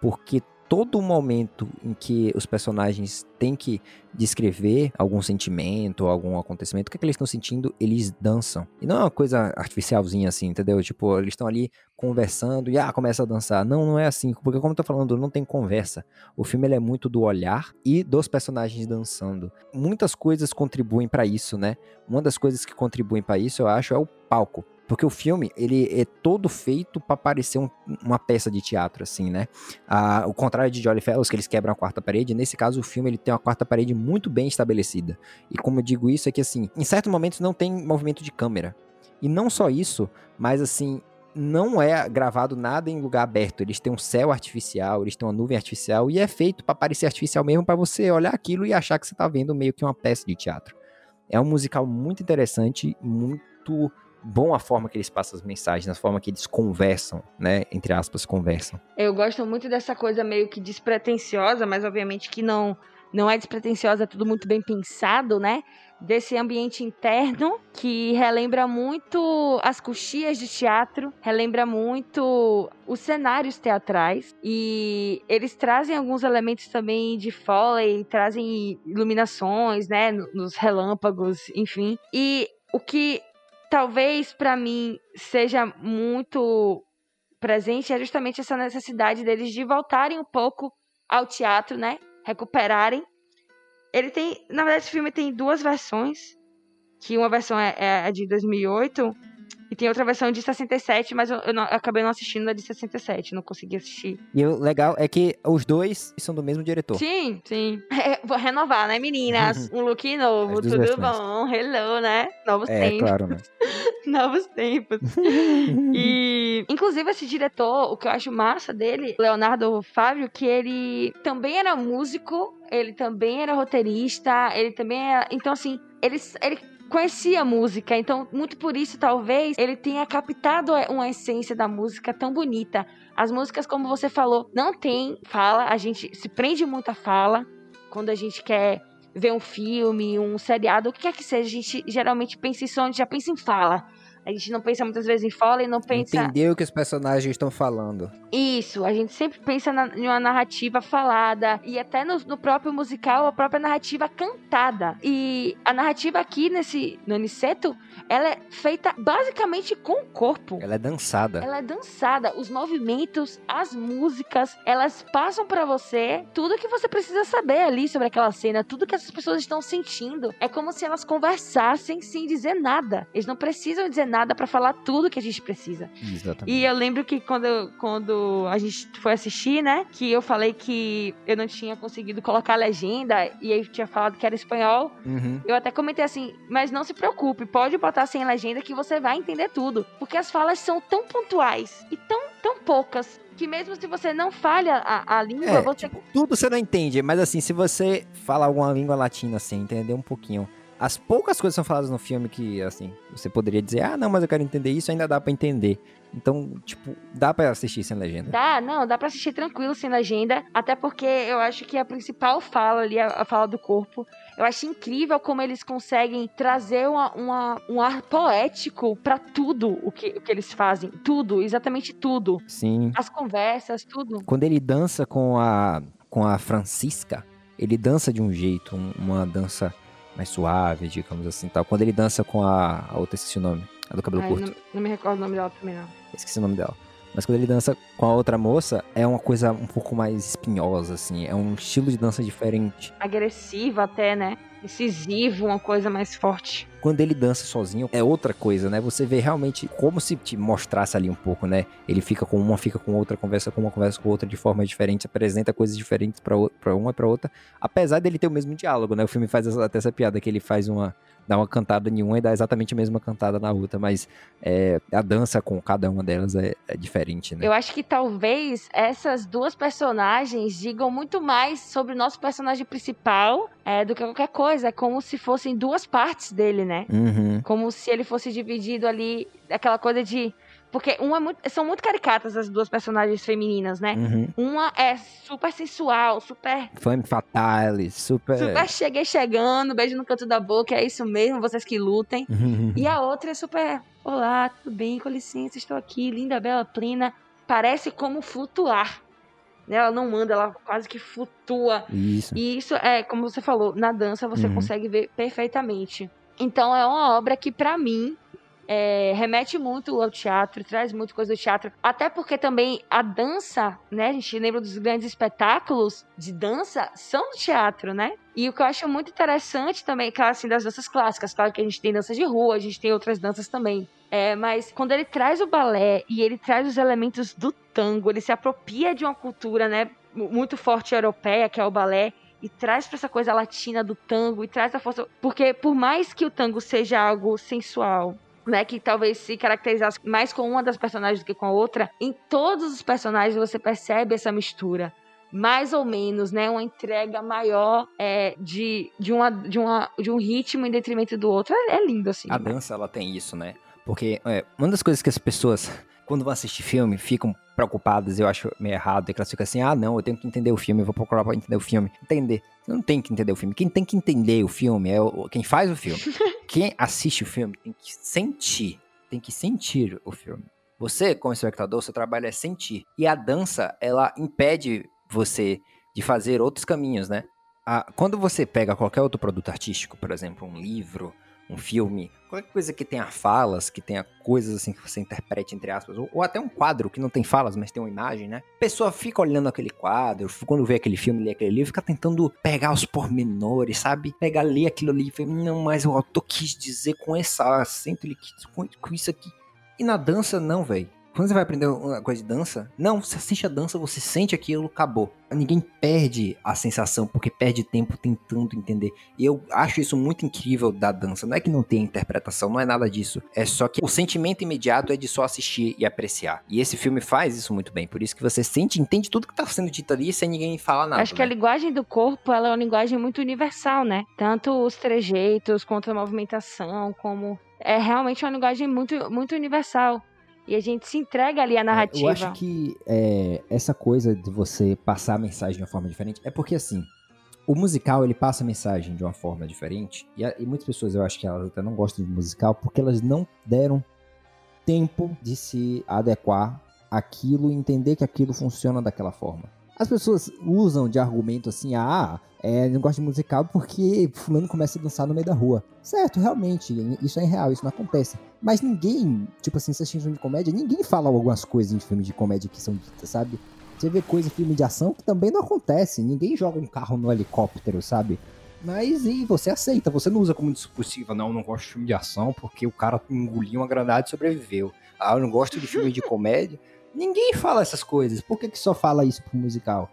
Porque todo momento em que os personagens têm que descrever algum sentimento, algum acontecimento, o que, é que eles estão sentindo, eles dançam. E não é uma coisa artificialzinha assim, entendeu? Tipo, eles estão ali conversando e ah, começa a dançar. Não, não é assim, porque como eu tô falando, não tem conversa. O filme é muito do olhar e dos personagens dançando. Muitas coisas contribuem para isso, né? Uma das coisas que contribuem para isso, eu acho, é o palco. Porque o filme, ele é todo feito para parecer um, uma peça de teatro, assim, né? Ah, o contrário de Jolly Fellows, que eles quebram a quarta parede, nesse caso o filme ele tem uma quarta parede muito bem estabelecida. E como eu digo isso, é que assim, em certos momentos não tem movimento de câmera. E não só isso, mas assim, não é gravado nada em lugar aberto. Eles têm um céu artificial, eles têm uma nuvem artificial e é feito para parecer artificial mesmo para você olhar aquilo e achar que você tá vendo meio que uma peça de teatro. É um musical muito interessante, muito bom a forma que eles passam as mensagens, a forma que eles conversam, né? Entre aspas, conversam. Eu gosto muito dessa coisa meio que despretensiosa, mas obviamente que não não é despretensiosa, é tudo muito bem pensado, né? Desse ambiente interno que relembra muito as coxias de teatro, relembra muito os cenários teatrais e eles trazem alguns elementos também de foley, trazem iluminações, né, nos relâmpagos, enfim. E o que talvez para mim seja muito presente é justamente essa necessidade deles de voltarem um pouco ao teatro, né? Recuperarem. Ele tem, na verdade, esse filme tem duas versões, que uma versão é, é a de 2008 e tem outra versão de 67, mas eu, eu, não, eu, acabei não assistindo a de 67, não consegui assistir. E o legal é que os dois são do mesmo diretor. Sim, sim. [laughs] É, vou renovar, né, meninas? [laughs] um look novo, tudo versões. bom, hello, né? Novos é, tempos. claro, né? [laughs] Novos tempos. e, inclusive, esse diretor, o que eu acho massa dele, Leonardo Fábio, que ele também era músico, ele também era roteirista, ele também era... Então, assim, ele, ele conhecia a música, então muito por isso talvez ele tenha captado uma essência da música tão bonita. As músicas, como você falou, não tem fala, a gente se prende muito à fala quando a gente quer ver um filme, um seriado, o que quer que seja, a gente geralmente pensa em som, já pensa em fala. A gente não pensa muitas vezes em foley, não pensa. Entender o que os personagens estão falando. Isso, a gente sempre pensa na, em uma narrativa falada. E até no, no, próprio musical, a própria narrativa cantada. E a narrativa aqui nesse no Aniceto, ela é feita basicamente com o corpo. Ela é dançada. Ela é dançada. Os movimentos, as músicas, elas passam para você tudo que você precisa saber ali sobre aquela cena, tudo que essas pessoas estão sentindo. É como se elas conversassem sem dizer nada. Eles não precisam dizer nada para falar tudo que a gente precisa. Exatamente. E eu lembro que quando, quando a gente foi assistir, né, que eu falei que eu não tinha conseguido colocar a legenda e aí tinha falado que era espanhol, uhum. eu até comentei assim, mas não se preocupe, pode botar sem legenda que você vai entender tudo, porque as falas são tão pontuais e tão, tão poucas que mesmo se você não falha a, a língua, é, você... Tipo, tudo você não entende, mas assim, se você fala alguma língua latina assim, entender um pouquinho as poucas coisas são faladas no filme que, assim, você poderia dizer, ah, não, mas eu quero entender isso, ainda dá para entender. Então, tipo, dá para assistir sem legenda. Dá, não, dá para assistir tranquilo sem legenda, até porque eu acho que a principal fala ali, a, fala do corpo, eu acho incrível como eles conseguem trazer uma, uma um ar poético para tudo o que, o que eles fazem. Tudo, exatamente tudo. Sim. As conversas, tudo. Quando ele dança com a, com a Francisca, ele dança de um jeito, uma dança mais suave, digamos assim, tal. Quando ele dança com a, a outra, esqueci o nome, a do cabelo Ai, curto. Não, não, me recordo o nome dela também, não. Esqueci o nome dela. Mas quando ele dança com a outra moça, é uma coisa um pouco mais espinhosa, assim. É um estilo de dança diferente. Agressiva até, né? Incisivo, uma coisa mais forte. Quando ele dança sozinho, é outra coisa, né? Você vê realmente como se te mostrasse ali um pouco, né? Ele fica com uma, fica com outra, conversa com uma, conversa com outra de forma diferente, apresenta coisas diferentes para uma e pra outra. Apesar dele ter o mesmo diálogo, né? O filme faz até essa piada que ele faz uma dá uma cantada em uma e dá exatamente a mesma cantada na outra, mas é, a dança com cada uma delas é, é, diferente, né? Eu acho que talvez essas duas personagens digam muito mais sobre o nosso personagem principal é, do que qualquer coisa. É como se fossem duas partes dele, né? Uhum. Como se ele fosse dividido ali, aquela coisa de porque uma é muito, são muito caricatas as duas personagens femininas, né? Uhum. Uma é super sensual, super. Femme fatale, super. Super cheguei chegando, beijo no canto da boca, é isso mesmo, vocês que lutem. Uhum. E a outra é super. Olá, tudo bem? Com licença, estou aqui, linda, bela, plena. Parece como flutuar. Né? Ela não manda, ela quase que flutua. Isso. E isso é, como você falou, na dança você Uhum. consegue ver perfeitamente. Então é uma obra que, pra mim, é, remete muito ao teatro, traz muito coisa do teatro. Até porque também a dança, né? A gente lembra dos grandes espetáculos de dança, são do teatro, né? E o que eu acho muito interessante também, claro, assim, das danças clássicas. Claro que a gente tem dança de rua, a gente tem outras danças também. É, mas quando ele traz o balé e ele traz os elementos do tango, ele se apropria de uma cultura, né? mu- Muito forte europeia, que é o balé, e traz pra essa coisa latina do tango e traz a força. Porque por mais que o tango seja algo sensual, né, que talvez se caracterizasse mais com uma das personagens do que com a outra, em todos os personagens você percebe essa mistura. Mais ou menos, né? Uma entrega maior é, de, de, uma, de, uma, de um ritmo em detrimento do outro. É, é lindo, assim. A dança, ela tem isso, né? Porque é, uma das coisas que as pessoas, quando vão assistir filme, ficam preocupadas, eu acho meio errado, elas ficam assim, ah, não, eu tenho que entender o filme, eu vou procurar pra entender o filme. Entender. Você não tem que entender o filme. Quem tem que entender o filme é o, quem faz o filme. [laughs] quem assiste o filme tem que sentir. Tem que sentir o filme. Você, como espectador, seu trabalho é sentir. E a dança, ela impede você de fazer outros caminhos, né? Ah, quando você pega qualquer outro produto artístico, por exemplo, um livro, um filme, qualquer coisa que tenha falas, que tenha coisas assim que você interprete entre aspas, ou, ou até um quadro que não tem falas, mas tem uma imagem, né? A pessoa fica olhando aquele quadro, quando vê aquele filme, lê aquele livro, fica tentando pegar os pormenores, sabe? Pegar, ler aquilo ali e falar, não, mas o autor quis dizer com essa acento, ele quis com, com isso aqui. E na dança, não, velho. Quando você vai aprender uma coisa de dança, não, você assiste a dança, você sente aquilo, acabou. Ninguém perde a sensação, porque perde tempo tentando entender. E eu acho isso muito incrível da dança. Não é que não tem interpretação, não é nada disso. É só que o sentimento imediato é de só assistir e apreciar. E esse filme faz isso muito bem. Por isso que você sente, entende tudo que tá sendo dito ali sem ninguém falar nada. Acho que a né? linguagem do corpo ela é uma linguagem muito universal, né? Tanto os trejeitos quanto a movimentação, como é realmente uma linguagem muito, muito universal. E a gente se entrega ali à narrativa. Eu acho que é, essa coisa de você passar a mensagem de uma forma diferente é porque assim. O musical, ele passa a mensagem de uma forma diferente. E, e muitas pessoas, eu acho que elas até não gostam de musical porque elas não deram tempo de se adequar àquilo e entender que aquilo funciona daquela forma. As pessoas usam de argumento assim, ah, é, não gosto de musical porque fulano começa a dançar no meio da rua. Certo, realmente, isso é real, isso não acontece. Mas ninguém, tipo assim, se assiste filme de comédia, ninguém fala algumas coisas em filme de comédia que são ditas, sabe? Você vê coisa em filme de ação que também não acontece. Ninguém joga um carro no helicóptero, sabe? Mas e você aceita, você não usa como discussível, não, não gosto de filme de ação porque o cara engoliu uma granada e sobreviveu. Ah, eu não gosto de filme de comédia. Ninguém fala essas coisas. Por que, que só fala isso pro musical?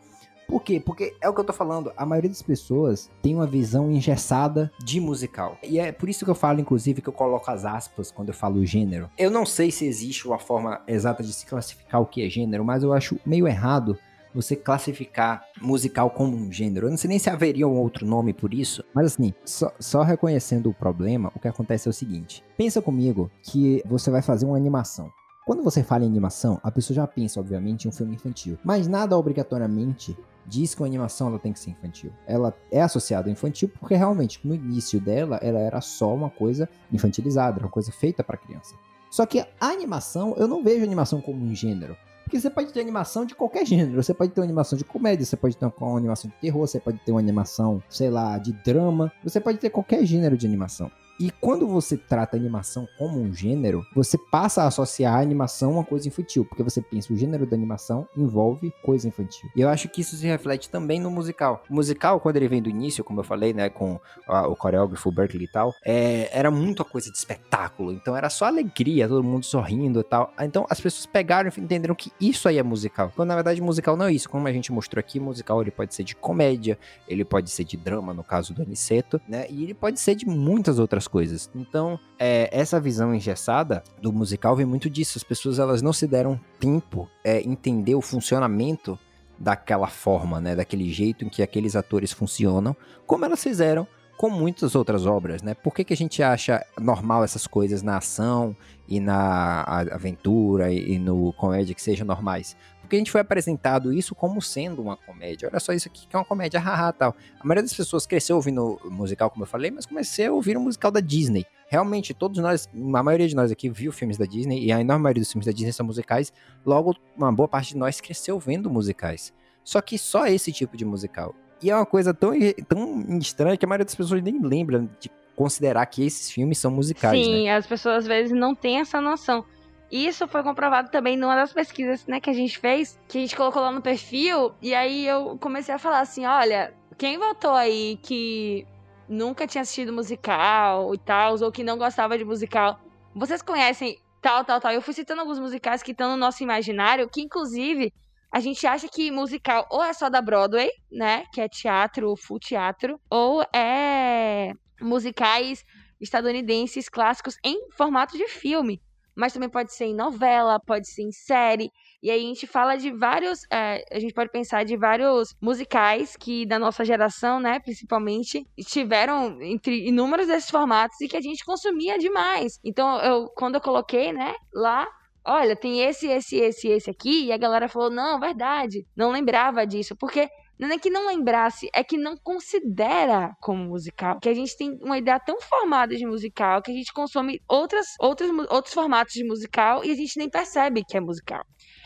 Por quê? Porque é o que eu tô falando. A maioria das pessoas tem uma visão engessada de musical. E é por isso que eu falo, inclusive, que eu coloco as aspas quando eu falo gênero. Eu não sei se existe uma forma exata de se classificar o que é gênero, mas eu acho meio errado você classificar musical como um gênero. Eu não sei nem se haveria um outro nome por isso, mas assim, só, só reconhecendo o problema, o que acontece é o seguinte: pensa comigo que você vai fazer uma animação. Quando você fala em animação, a pessoa já pensa, obviamente, em um filme infantil. Mas nada obrigatoriamente diz que uma animação ela tem que ser infantil. Ela é associada ao infantil porque realmente no início dela ela era só uma coisa infantilizada, uma coisa feita para criança. Só que a animação, eu não vejo animação como um gênero. Porque você pode ter animação de qualquer gênero. Você pode ter uma animação de comédia, você pode ter uma animação de terror, você pode ter uma animação, sei lá, de drama. Você pode ter qualquer gênero de animação. E quando você trata a animação como um gênero, você passa a associar a animação a uma coisa infantil, porque você pensa o gênero da animação envolve coisa infantil. E eu acho que isso se reflete também no musical. O musical, quando ele vem do início, como eu falei, né, com a- o coreógrafo Berkeley e tal, é, era muito a coisa de espetáculo. Então era só alegria, todo mundo sorrindo e tal. Então as pessoas pegaram e entenderam que isso aí é musical. Quando na verdade musical não é isso. Como a gente mostrou aqui, musical ele pode ser de comédia, ele pode ser de drama, no caso do Aniceto, né? E ele pode ser de muitas outras coisas. Então, é, essa visão engessada do musical vem muito disso. As pessoas elas não se deram tempo é, entender o funcionamento daquela forma, né? Daquele jeito em que aqueles atores funcionam, como elas fizeram com muitas outras obras, né? Por que, que a gente acha normal essas coisas na ação e na aventura e, e no comédia que sejam normais? Porque a gente foi apresentado isso como sendo uma comédia. Olha só isso aqui que é uma comédia, haha, tal. A maioria das pessoas cresceu ouvindo musical, como eu falei, mas comecei a ouvir o musical da Disney. Realmente, todos nós, a maioria de nós aqui viu filmes da Disney, e a enorme maioria dos filmes da Disney são musicais. Logo, uma boa parte de nós cresceu vendo musicais. Só que só esse tipo de musical. E é uma coisa tão, tão estranha que a maioria das pessoas nem lembra de considerar que esses filmes são musicais, Sim, né? as pessoas às vezes não têm essa noção. Isso foi comprovado também numa das pesquisas né, que a gente fez, que a gente colocou lá no perfil, e aí eu comecei a falar assim: olha, quem votou aí que nunca tinha assistido musical e tal, ou que não gostava de musical, vocês conhecem tal, tal, tal? Eu fui citando alguns musicais que estão no nosso imaginário, que inclusive a gente acha que musical ou é só da Broadway, né? Que é teatro, full teatro, ou é musicais estadunidenses clássicos em formato de filme. Mas também pode ser em novela, pode ser em série. E aí a gente fala de vários. É, a gente pode pensar de vários musicais que da nossa geração, né, principalmente, tiveram entre inúmeros desses formatos e que a gente consumia demais. Então, eu, quando eu coloquei, né, lá, olha, tem esse, esse, esse, esse aqui, e a galera falou, não, verdade, não lembrava disso, porque não é que não lembrasse, é que não considera como musical. Que a gente tem uma ideia tão formada de musical que a gente consome outras, outras, outros formatos de musical e a gente nem percebe que é musical.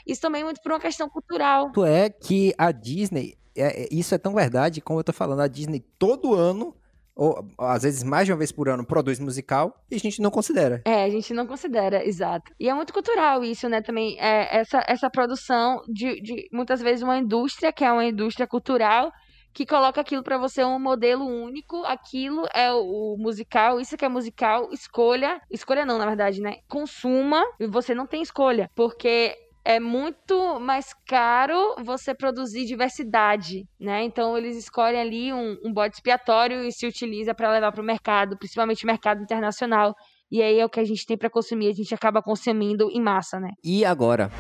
Isso também é muito por uma questão cultural. Tanto é que a Disney, é, é, isso é tão verdade, como eu tô falando, a Disney todo ano ou às vezes mais de uma vez por ano, produz musical e a gente não considera. É, a gente não considera, exato. E é muito cultural isso, né, também, é, essa, essa produção de, de muitas vezes uma indústria, que é uma indústria cultural, que coloca aquilo para você um modelo único, aquilo é o, musical, isso que é musical, escolha, escolha não, na verdade, né? Consuma e você não tem escolha, porque é muito mais caro você produzir diversidade, né? Então eles escolhem ali um, um bode expiatório e se utiliza para levar para o mercado, principalmente mercado internacional. E aí é o que a gente tem para consumir, a gente acaba consumindo em massa, né? E agora?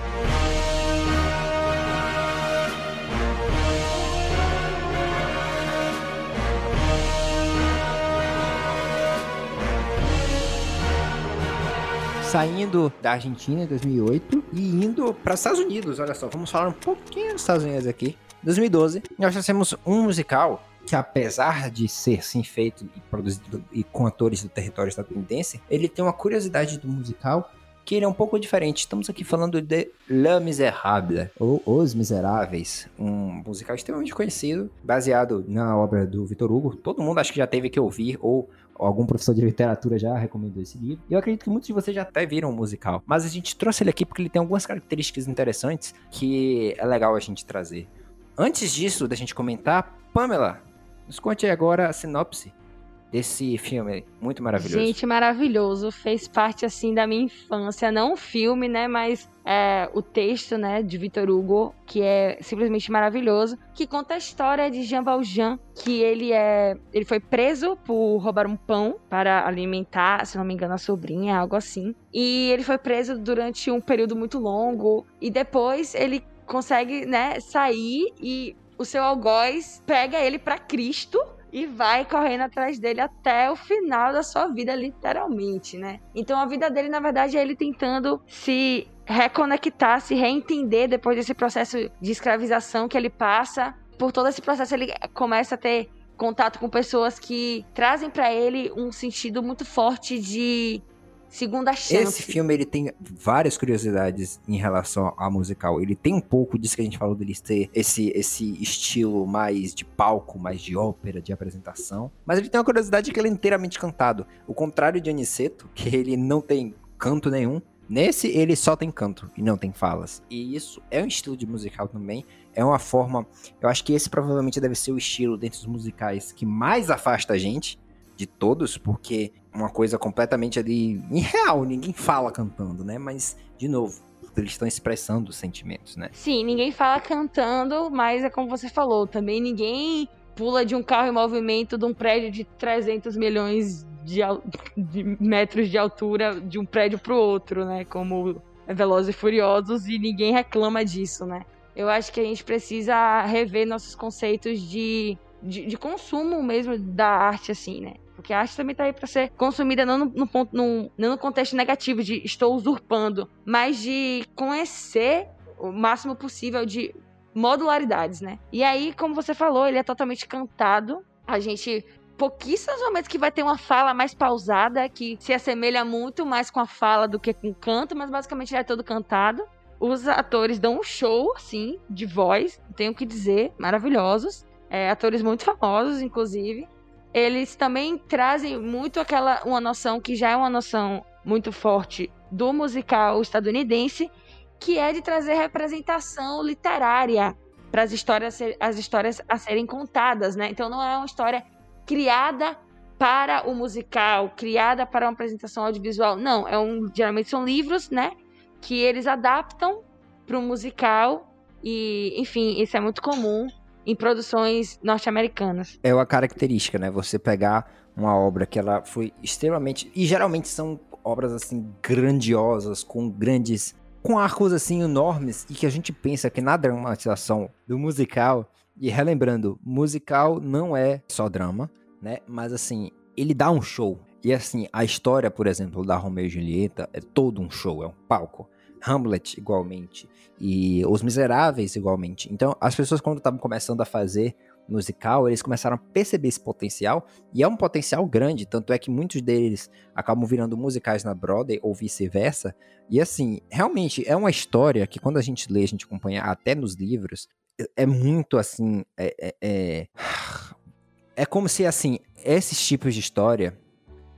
Saindo da Argentina em 2008 e indo para os Estados Unidos. Olha só, vamos falar um pouquinho dos Estados Unidos aqui. 2012, nós trouxemos um musical que apesar de ser sim feito e produzido e com atores do território estadunidense, ele tem uma curiosidade do musical que ele é um pouco diferente. Estamos aqui falando de Le Miserable, ou Os Miseráveis, um musical extremamente conhecido, baseado na obra do Vitor Hugo. Todo mundo acho que já teve que ouvir ou algum professor de literatura já recomendou esse livro. Eu acredito que muitos de vocês já até viram o musical. Mas a gente trouxe ele aqui porque ele tem algumas características interessantes que é legal a gente trazer. Antes disso, da gente comentar, Pamela, nos conte agora a sinopse desse filme muito maravilhoso. Gente, maravilhoso. Fez parte, assim, da minha infância. Não o filme, né? Mas é, o texto, né? De Victor Hugo, que é simplesmente maravilhoso. Que conta a história de Jean Valjean, que ele é... Ele foi preso por roubar um pão para alimentar, se não me engano, a sobrinha, algo assim. E ele foi preso durante um período muito longo. E depois ele consegue, né? Sair e... O seu algoz pega ele para Cristo e vai correndo atrás dele até o final da sua vida, literalmente, né? Então a vida dele, na verdade, é ele tentando se reconectar, se reentender depois desse processo de escravização que ele passa. Por todo esse processo, ele começa a ter contato com pessoas que trazem para ele um sentido muito forte de segunda chance. Esse filme ele tem várias curiosidades em relação ao musical. Ele tem um pouco disso que a gente falou dele ter esse, esse estilo mais de palco, mais de ópera, de apresentação. Mas ele tem uma curiosidade que ele é inteiramente cantado. O contrário de Aniceto, que ele não tem canto nenhum. Nesse, ele só tem canto e não tem falas. E isso é um estilo de musical também. É uma forma. Eu acho que esse provavelmente deve ser o estilo dentre os musicais que mais afasta a gente de todos, porque uma coisa completamente ali irreal, ninguém fala cantando, né? Mas, de novo, eles estão expressando os sentimentos, né? Sim, ninguém fala cantando, mas é como você falou, também ninguém pula de um carro em movimento de um prédio de 300 milhões de, de metros de altura de um prédio pro outro, né? Como Velozes e Furiosos e ninguém reclama disso, né? Eu acho que a gente precisa rever nossos conceitos de, de, de consumo mesmo da arte, assim, né? Porque a arte também tá aí para ser consumida não no, no, ponto, no, não no contexto negativo de estou usurpando, mas de conhecer o máximo possível de modularidades, né? E aí, como você falou, ele é totalmente cantado. A gente pouquíssimos momentos que vai ter uma fala mais pausada, que se assemelha muito mais com a fala do que com o canto, mas basicamente ele é todo cantado. os atores dão um show, assim, de voz, tenho que dizer, maravilhosos. É, atores muito famosos, inclusive. Eles também trazem muito aquela uma noção que já é uma noção muito forte do musical estadunidense, que é de trazer representação literária para as histórias, as histórias a serem contadas, né? Então não é uma história criada para o musical, criada para uma apresentação audiovisual. Não, é um, geralmente são livros, né? Que eles adaptam para o musical e, enfim, isso é muito comum em produções norte-americanas. É uma característica, né? Você pegar uma obra que ela foi extremamente e geralmente são obras assim grandiosas com grandes com arcos assim enormes e que a gente pensa que na dramatização do musical e relembrando, musical não é só drama, né? Mas assim, ele dá um show. E assim, a história, por exemplo, da Romeo e Julieta é todo um show, é um palco. Hamlet, igualmente. E Os Miseráveis, igualmente. Então, as pessoas, quando estavam começando a fazer musical, eles começaram a perceber esse potencial, e é um potencial grande, tanto é que muitos deles acabam virando musicais na Broadway ou vice-versa. E assim, realmente é uma história que quando a gente lê, a gente acompanha até nos livros, é, muito assim. É, é, é, é como se assim, esses tipos de história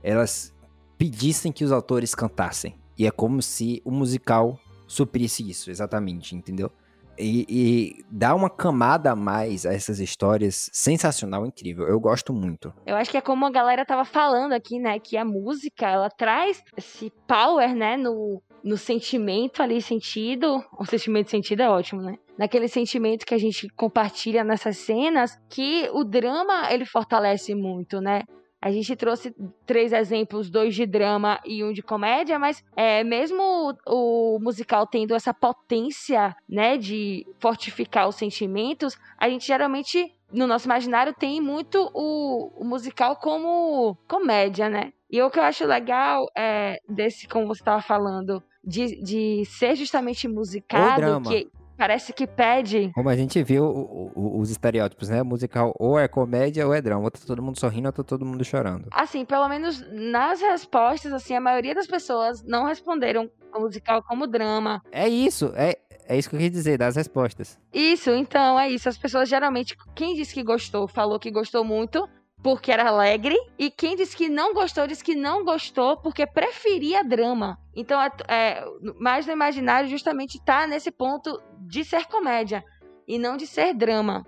elas pedissem que os autores cantassem. E é como se o musical suprisse isso, exatamente, entendeu? E, e, dá uma camada a mais a essas histórias sensacional, incrível. Eu gosto muito. Eu acho que é como a galera tava falando aqui, né? Que a música, ela traz esse power, né? No, no sentimento ali, sentido. O sentimento sentido é ótimo, né? Naquele sentimento que a gente compartilha nessas cenas, que o drama, ele fortalece muito, né? A gente trouxe três exemplos, dois de drama e um de comédia, mas é, mesmo o, o, musical tendo essa potência, né, de fortificar os sentimentos, a gente geralmente no nosso imaginário tem muito o, o musical como comédia, né? E o que eu acho legal é desse, como você estava falando, de, de ser justamente musicado, que Parece que pede. Como a gente viu o, o, os estereótipos, né? Musical ou é comédia ou é drama. Ou tá todo mundo sorrindo ou tá todo mundo chorando. Assim, pelo menos nas respostas, assim, a maioria das pessoas não responderam o musical como drama. É isso, é, é isso que eu quis dizer, das respostas. Isso, então, é isso. As pessoas geralmente, quem disse que gostou, falou que gostou muito, porque era alegre, e quem disse que não gostou, disse que não gostou porque preferia drama. Então, é, é, mais no imaginário justamente tá nesse ponto de ser comédia e não de ser drama.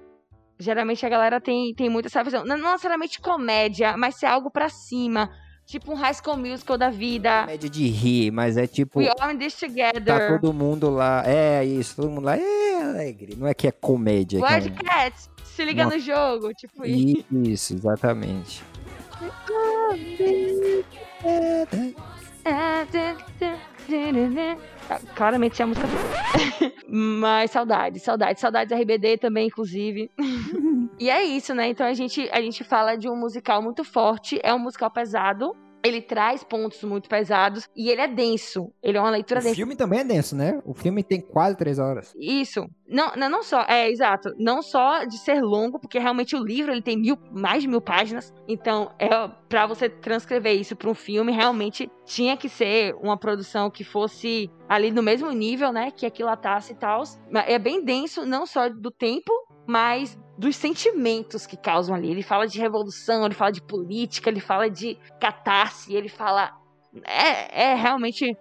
Geralmente a galera tem, tem muito essa visão. Não, não necessariamente comédia, mas ser algo para cima. Tipo um High School Musical da vida. Comédia de rir, mas é tipo. We are in this together. Tá todo mundo lá. É isso, todo mundo lá é alegre. Não é que é comédia. Wild é um... Cats se liga no jogo, tipo isso. Isso, exatamente. [laughs] Claramente tinha música. [laughs] Mas saudade, saudade, saudades RBD também, inclusive. [laughs] e é isso, né? Então a gente, a gente fala de um musical muito forte, é um musical pesado, ele traz pontos muito pesados e ele é denso. Ele é uma leitura o densa. O filme também é denso, né? O filme tem quase três horas. Isso. Não, não, não só, é exato. Não só de ser longo, porque realmente o livro ele tem mil, mais de mil páginas. Então, é para você transcrever isso para um filme, realmente tinha que ser uma produção que fosse ali no mesmo nível, né? Que aquilo atasse e tal. É bem denso, não só do tempo, mas dos sentimentos que causam ali. Ele fala de revolução, ele fala de política, ele fala de catarse, ele fala. É, é realmente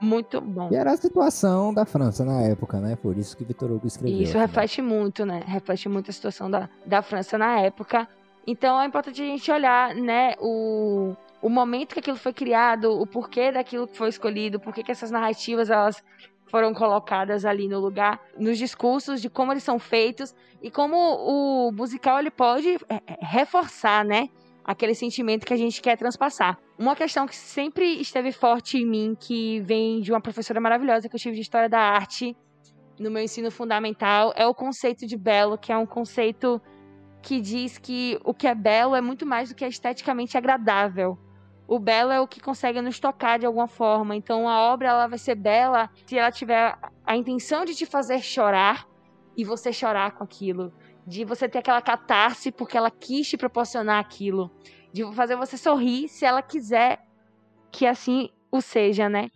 muito bom. E era a situação da França na época, né? Por isso que Vitor Hugo escreveu. Isso reflete muito, né? Reflete muito a situação da, da França na época. Então é importante a gente olhar, né, o, o momento que aquilo foi criado, o porquê daquilo que foi escolhido, porquê que essas narrativas elas foram colocadas ali no lugar, nos discursos de como eles são feitos e como o musical ele pode é, é, reforçar, né, aquele sentimento que a gente quer transpassar. Uma questão que sempre esteve forte em mim, que vem de uma professora maravilhosa que eu tive de História da Arte no meu ensino fundamental, é o conceito de belo, que é um conceito que diz que o que é belo é muito mais do que é esteticamente agradável. O belo é o que consegue nos tocar de alguma forma. Então a obra ela vai ser bela se ela tiver a intenção de te fazer chorar e você chorar com aquilo, de você ter aquela catarse porque ela quis te proporcionar aquilo, de fazer você sorrir se ela quiser que assim o seja, né?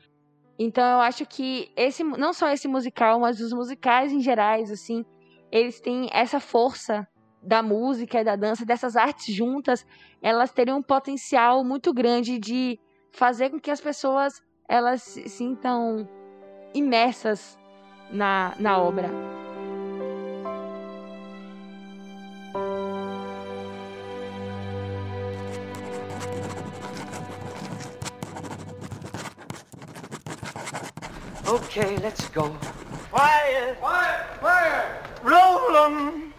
Então eu acho que esse não só esse musical, mas os musicais em gerais, assim, eles têm essa força da música e da dança, dessas artes juntas, elas teriam um potencial muito grande de fazer com que as pessoas elas se sintam imersas na, na obra. Okay, let's go. Quiet! Quiet! Quiet! Roll 'em!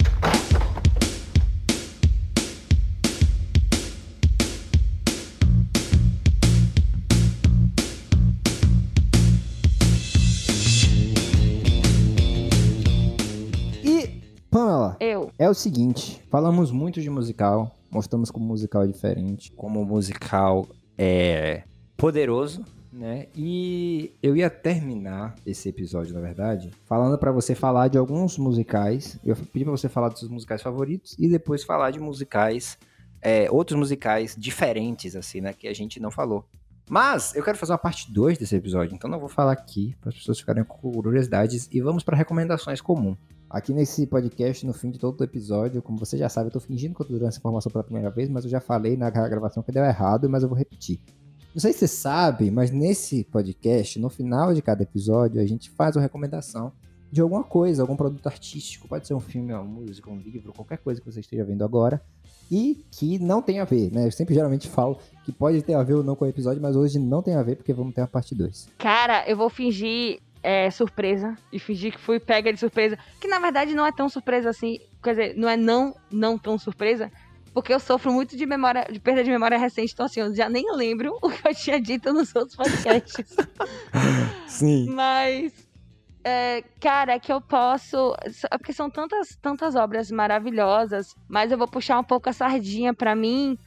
Eu. é o seguinte, falamos muito de musical, mostramos como musical é diferente, como o musical é poderoso, né? E eu ia terminar esse episódio, na verdade, falando pra você falar de alguns musicais. Eu pedi pra você falar dos seus musicais favoritos e depois falar de musicais, é, outros musicais diferentes, assim, né? Que a gente não falou. Mas eu quero fazer uma parte 2 desse episódio, então não vou falar aqui para as pessoas ficarem com curiosidades e vamos para recomendações comuns. Aqui nesse podcast, no fim de todo o episódio, como você já sabe, eu tô fingindo que eu tô dando essa informação pela primeira vez, mas eu já falei na gravação que deu errado, mas eu vou repetir. Não sei se você sabe, mas nesse podcast, no final de cada episódio, a gente faz uma recomendação de alguma coisa, algum produto artístico, pode ser um filme, uma música, um livro, qualquer coisa que você esteja vendo agora, e que não tem a ver, né? Eu sempre geralmente falo que pode ter a ver ou não com o episódio, mas hoje não tem a ver porque vamos ter a parte 2. Cara, eu vou fingir é, surpresa e fingir que fui pega de surpresa, que na verdade não é tão surpresa assim, quer dizer, não é não não tão surpresa, porque eu sofro muito de memória, de perda de memória recente, então assim, eu já nem lembro [laughs] o que eu tinha dito nos outros podcasts. [laughs] Sim. Mas, é, cara, é que eu posso. é Porque são tantas, tantas obras maravilhosas, mas eu vou puxar um pouco a sardinha pra mim,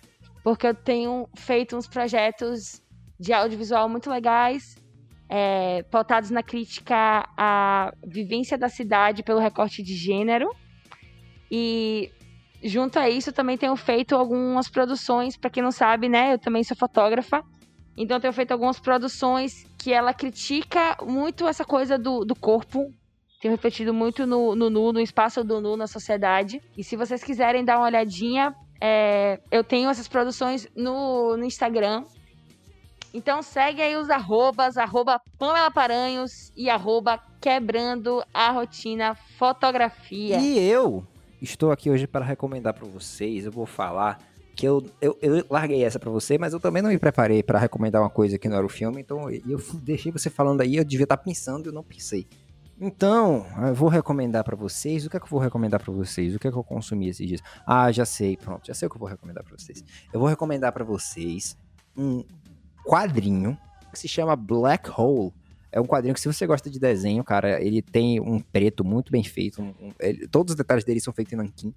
porque eu tenho feito uns projetos de audiovisual muito legais, é, pautados na crítica à vivência da cidade pelo recorte de gênero. E junto a isso, também tenho feito algumas produções, pra quem não sabe, né? Eu também sou fotógrafa. Então, tenho feito algumas produções que ela critica muito essa coisa do, do corpo. Tenho refletido muito no, no nu, no espaço do nu na sociedade. E se vocês quiserem dar uma olhadinha, é, eu tenho essas produções no, no Instagram. Então segue aí os arrobas, arroba Pamela Paranhos e arroba quebrando a rotina fotografia. E eu estou aqui hoje para recomendar para vocês. Eu vou falar que eu, eu, eu larguei essa para você, mas eu também não me preparei para recomendar uma coisa que não era o filme. Então eu deixei você falando aí, eu devia estar pensando e eu não pensei. Então, eu vou recomendar para vocês. O que é que eu vou recomendar para vocês? O que é que eu consumi esses dias? Ah, já sei, pronto, já sei o que eu vou recomendar para vocês. Eu vou recomendar para vocês um quadrinho que se chama Black Hole. É um quadrinho que, se você gosta de desenho, cara, ele tem um preto muito bem feito. um- um- ele- todos os detalhes dele são feitos em nanquim.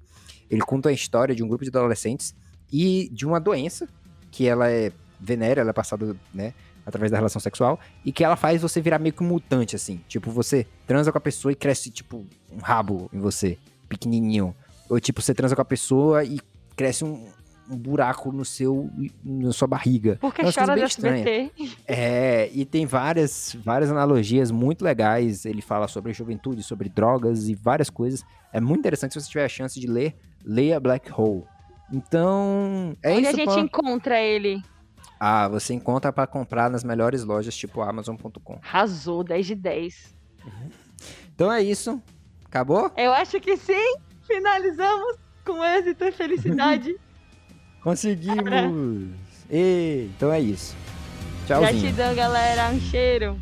Ele conta a história de um grupo de adolescentes e de uma doença que ela é venérea, ela é passada, né, através da relação sexual e que ela faz você virar meio que um mutante, assim. Tipo, você transa com a pessoa e cresce, tipo, um rabo em você, pequenininho. Ou, tipo, você transa com a pessoa e cresce um, um buraco no seu, na sua barriga. Porque É chora do. SBT. É, e tem várias, várias analogias muito legais. Ele fala sobre juventude, sobre drogas e várias coisas. É muito interessante se você tiver a chance de ler, leia Black Hole. Então, é Onde isso, a gente pô. encontra ele? Ah, você encontra pra comprar nas melhores lojas, tipo Amazon.com. Arrasou, 10 de 10. Então é isso. Acabou? Eu acho que sim. Finalizamos com êxito e felicidade. [laughs] Conseguimos! Ê, então é isso. Tchauzinho. Gratidão, galera. Um cheiro.